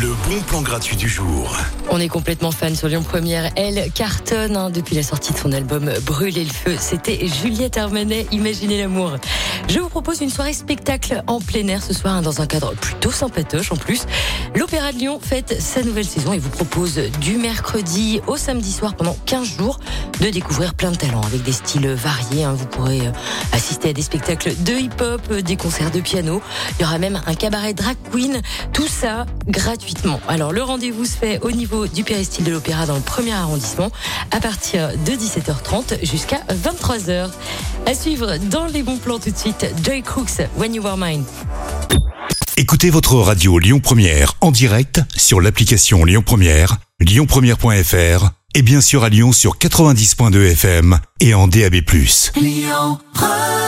Le bon plan gratuit du jour. On est complètement fan sur Lyon Première. Elle cartonne hein, depuis la sortie de son album Brûler le feu. C'était Juliette Armanet, Imaginez l'amour. Je vous propose une soirée spectacle en plein air ce soir hein, dans un cadre plutôt sympatoche en plus. L'Opéra de Lyon fête sa nouvelle saison et vous propose du mercredi au samedi soir pendant 15 jours de découvrir plein de talents avec des styles variés. hein. Vous pourrez euh, assister à des spectacles de hip-hop, euh, des concerts de piano. Il y aura même un cabaret drag queen. Tout ça gratuitement. Alors le rendez-vous se fait au niveau du péristyle de l'Opéra dans le premier arrondissement à partir de 17h30 jusqu'à 23h. À suivre dans les bons plans tout de suite, Joy Crooks, When You Were Mine. Écoutez votre radio Lyon Première en direct sur l'application Lyon Première, lyonpremière.fr et bien sûr à Lyon sur 90.2 FM et en DAB+. Lyon Première